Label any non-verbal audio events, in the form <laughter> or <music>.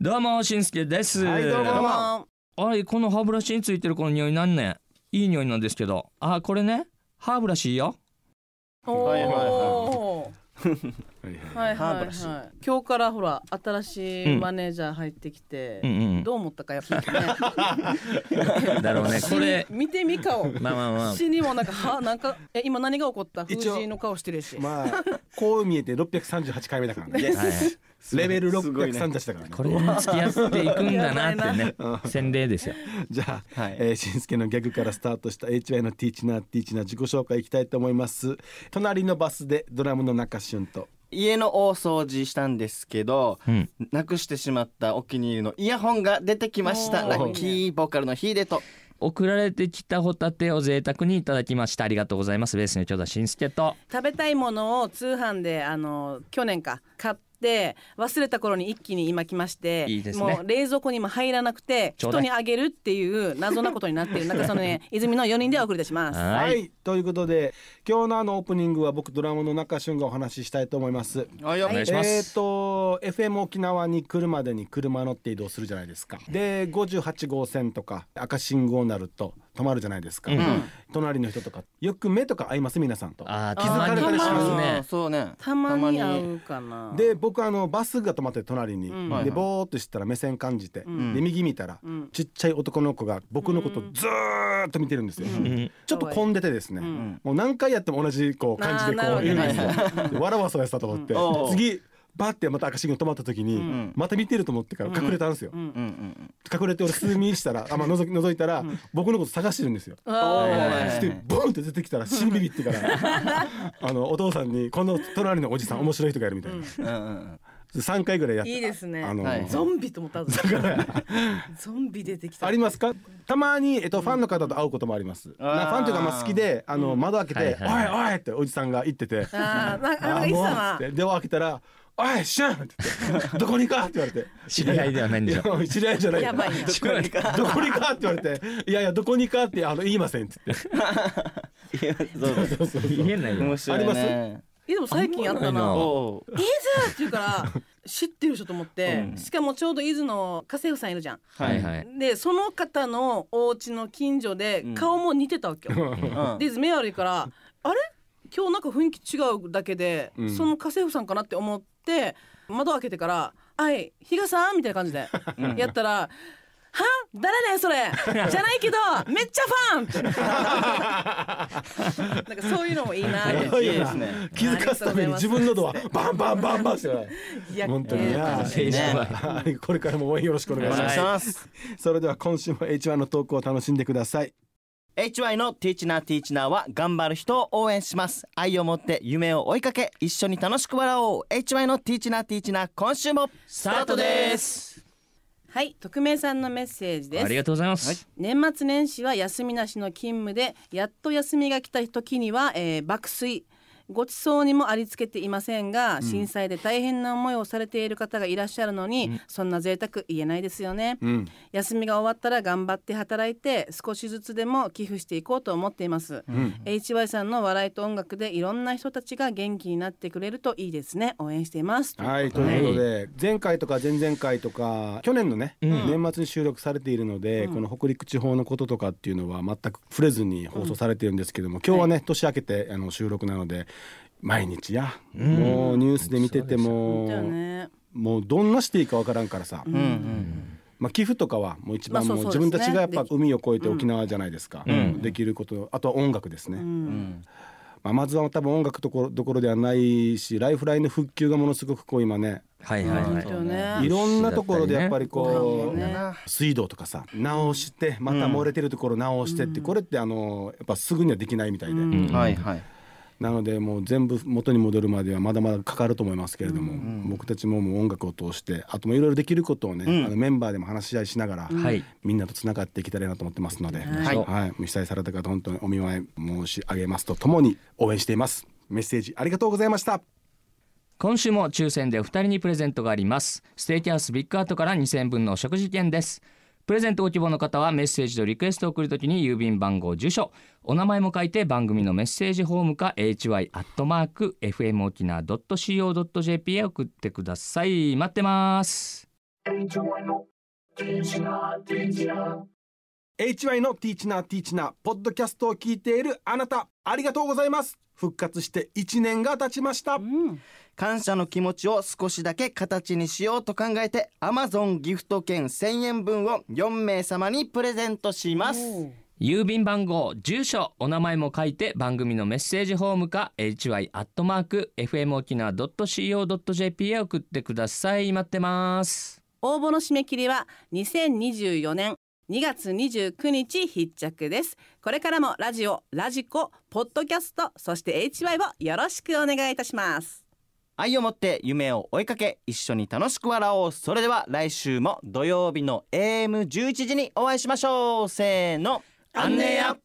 どうもしんすけです、はいどうも。どうもあれこの歯ブラシについてるこの匂いなんねいい匂いなんですけど。あこれね。歯ブラシよ。おはいはい。おはい <laughs> はいはい歯ブラシ。今日からほら新しいうんマネージャー入ってきて、うんうんどう思ったかやっぱりね。<laughs> だろうね。これ見てみ顔まあまあまあ。死にもなんかはなんか <laughs> え今何が起こった？藤井の顔してるし、まあこう見えて638回目だからね。<laughs> はい。レベルすごいね638だからね。これに付き合っていくんだなってね。洗礼ですよ。じゃあ、はい。えー、しんすけのギャグからスタートした HY のティーチナーティーチナー自己紹介いきたいと思います。隣のバスでドラムの中俊と家の大掃除したんですけどうん。なくしてしまったお気に入りのイヤホンが出てきました。ラッキーボーカルのヒーデと。送られてきたホタテを贅沢にいただきました。ありがとうございます。ベースのちょうだしんすけと。食べたいものを通販であの去年か買って忘れた頃に一気に今来ましていいですね。もう冷蔵庫にも入らなくて人にあげるっていう謎なことになっている中そのね <laughs> 泉の4人でお送り出します。はい。ということで今日のあのオープニングは僕ドラムの中俊がお話ししたいと思います。およお願いします。えー、と FM 沖縄に来るまでに車乗って移動するじゃないですか。で58号線とか赤信号になると止まるじゃないですか、うん。隣の人とか。よく目とか合います？皆さんと。気づかれたりしますね。そうね。たまに会うかな。で僕あのバスが止まって隣に、うん。ではいはい。ぼーっとしたら目線感じて、ん。で右見たら、うん。ちっちゃい男の子が僕のことずーっと見てるんですよ、うん。ちょっと混んでてですね、ん。もう何回やっても同じこう感じでこういるんですよ。わらわそうやってたと思って、次バッてまた赤信号止まった時に、ん。また見てると思ってから隠れたんですよ、うんうんうん。隠れて俺数ミリしたらあ、まあ、覗き覗いたら、僕のこと探してるんですよ。そしてボンって出てきたら死にビビってから <laughs> あのお父さんに「この隣のおじさん面白い人がいる」みたいな、うん。うんうん3回ぐらいやった。いいですね。あの、はい。ゾンビと思ったぞ。<laughs> ゾンビ出てきた。ありますか？たまに、えっと、ファンの方と会うこともあります、あーなファンというかまあ好きであの窓開けて「はいはいはい。おいおい!」っておじさんが言ってて。あーなんかなんかあーもういつさっつってドア開けたら「おいシュン!」って言って「どこにか?」って言われて。知り合いではないんでしょ知り合いじゃない。やばいな <laughs> どこにかどこにかって言われて「いやいやどこにかってあの言いません」って言って。いやそうだそうそう。そう言えないよ。面白いありねえでも最近やったな。あんまないな。おういいぜって言うから知ってる人と思って、うん。しかもちょうど伊豆の家政婦さんいるじゃん。はいはい。でその方のお家の近所でうん。顔も似てたわけよ。うん。で伊豆目悪いからあれ？今日なんか雰囲気違うだけで、うん。その家政婦さんかなって思って窓開けてから「はい比嘉さん」みたいな感じでやったら「は誰ねそれ。じゃないけど <laughs> めっちゃファン!」ってなんかそういうのもいいなって。いいいですね。気づかすために自分のドアバンバンバンバンしてないいや本当にえーな青春ははいこれからも応援よろしくお願いしますしますそれでは今週も H1 のトークを楽しんでください HY のティーチナーティーチナーは頑張る人を応援します。愛を持って夢を追いかけ一緒に楽しく笑おう。HY のティーチナーティーチナー今週もスタートです。はい匿名さんのメッセージです。ありがとうございます、年末年始は休みなしの勤務でやっと休みが来た時には、えー爆睡ごちそうにもありつけていませんが、震災で大変な思いをされている方がいらっしゃるのに、そんな贅沢言えないですよね、うん。休みが終わったら頑張って働いて少しずつでも寄付していこうと思っています、HY さんの笑いと音楽でいろんな人たちが元気になってくれるといいですね。応援しています。はいということで前回とか前々回とか去年のね、年末に収録されているので、この北陸地方のこととかっていうのは全く触れずに放送されてるんですけども、今日はね、年明けてあの収録なので毎日や、もうニュースで見てても、ねもうどんなしていいかわからんからさ、うんうんまあ、寄付とかはもう一番まあもそう自分たちがやっぱ海を越えて沖縄じゃないですか、できることあとは音楽ですね、うん。まあ、まずは多分音楽ところどころではないしライフラインの復旧がものすごくこう今ねはいはいはい。いろんなところでやっぱりこう、ね。水道とかさ直してまた漏れてるところ直してって、これってあのやっぱすぐにはできないみたいで、ん。はいはいなのでもう全部元に戻るまではまだまだかかると思いますけれども、僕たちももう音楽を通してあともいろいろできることをね、うん。あのメンバーでも話し合いしながら、はい。みんなとつながっていけたらいいなと思ってますので、はい。はい、被災された方本当にお見舞い申し上げます。とともに応援していますメッセージありがとうございました。今週も抽選でお二人にプレゼントがあります。ステーキハウスビッグアートから2000分のお食事券ですプレゼントご希望の方はメッセージとリクエストを送るときに郵便番号住所お名前も書いて番組のメッセージホームか hy.fmokina.co.jp へ送ってください。待ってます。HY のティーチナーティーチナーポッドキャストを聞いているあなたありがとうございます。復活して1年が経ちました、うん。感謝の気持ちを少しだけ形にしようと考えて Amazon ギフト券1000円分を4名様にプレゼントします。郵便番号住所お名前も書いて番組のメッセージホームか hy.fmokina.co.jp へ送ってください。待ってます。応募の締め切りは2024年2月29日必着です。これからもラジオラジコポッドキャストそして HY をよろしくお願いいたします。愛を持って夢を追いかけ一緒に楽しく笑おう。それでは来週も土曜日の AM11 時にお会いしましょう。せーの。あんねや